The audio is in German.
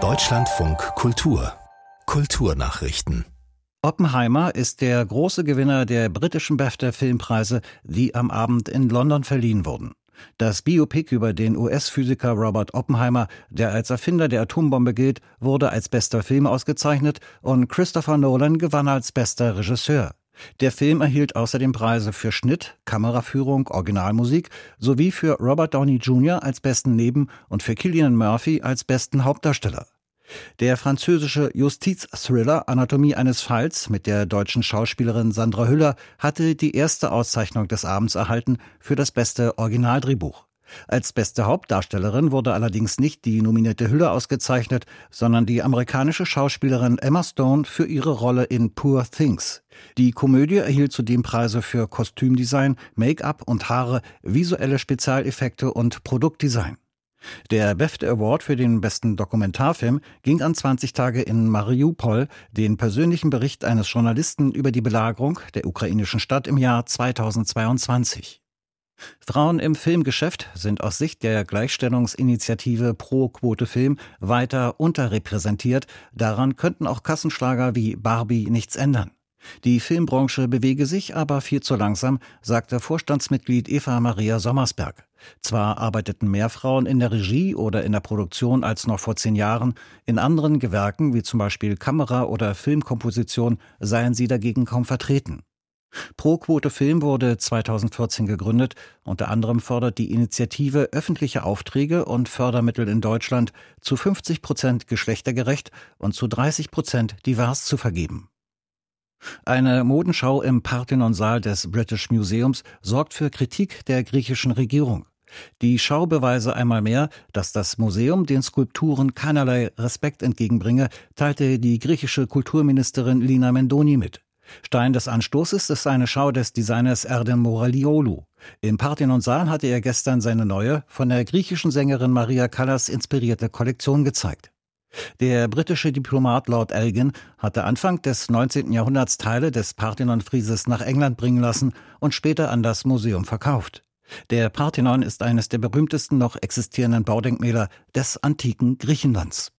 Deutschlandfunk Kultur Kulturnachrichten Oppenheimer ist der große Gewinner der britischen BAFTA-Filmpreise, die am Abend in London verliehen wurden. Das Biopic über den US-Physiker Robert Oppenheimer, der als Erfinder der Atombombe gilt, wurde als bester Film ausgezeichnet und Christopher Nolan gewann als bester Regisseur. Der Film erhielt außerdem Preise für Schnitt, Kameraführung, Originalmusik sowie für Robert Downey Jr. als besten Neben- und für Killian Murphy als besten Hauptdarsteller. Der französische Justizthriller Anatomie eines Falls mit der deutschen Schauspielerin Sandra Hüller hatte die erste Auszeichnung des Abends erhalten für das beste Originaldrehbuch. Als beste Hauptdarstellerin wurde allerdings nicht die nominierte Hüller ausgezeichnet, sondern die amerikanische Schauspielerin Emma Stone für ihre Rolle in Poor Things. Die Komödie erhielt zudem Preise für Kostümdesign, Make-up und Haare, visuelle Spezialeffekte und Produktdesign. Der BAFTA Award für den besten Dokumentarfilm ging an 20 Tage in Mariupol, den persönlichen Bericht eines Journalisten über die Belagerung der ukrainischen Stadt im Jahr 2022. Frauen im Filmgeschäft sind aus Sicht der Gleichstellungsinitiative Pro Quote Film weiter unterrepräsentiert. Daran könnten auch Kassenschlager wie Barbie nichts ändern. Die Filmbranche bewege sich aber viel zu langsam, sagte Vorstandsmitglied Eva Maria Sommersberg. Zwar arbeiteten mehr Frauen in der Regie oder in der Produktion als noch vor zehn Jahren, in anderen Gewerken wie zum Beispiel Kamera- oder Filmkomposition seien sie dagegen kaum vertreten. Pro-Quote Film wurde 2014 gegründet. Unter anderem fordert die Initiative öffentliche Aufträge und Fördermittel in Deutschland zu 50 Prozent geschlechtergerecht und zu 30 Prozent divers zu vergeben. Eine Modenschau im Parthenonsaal des British Museums sorgt für Kritik der griechischen Regierung. Die Schau beweise einmal mehr, dass das Museum den Skulpturen keinerlei Respekt entgegenbringe, teilte die griechische Kulturministerin Lina Mendoni mit. Stein des Anstoßes ist eine Schau des Designers Erden Moraliolu. Im Parthenonsaal hatte er gestern seine neue, von der griechischen Sängerin Maria Callas inspirierte Kollektion gezeigt. Der britische Diplomat Lord Elgin hatte Anfang des 19. Jahrhunderts Teile des Parthenon-Frieses nach England bringen lassen und später an das Museum verkauft. Der Parthenon ist eines der berühmtesten noch existierenden Baudenkmäler des antiken Griechenlands.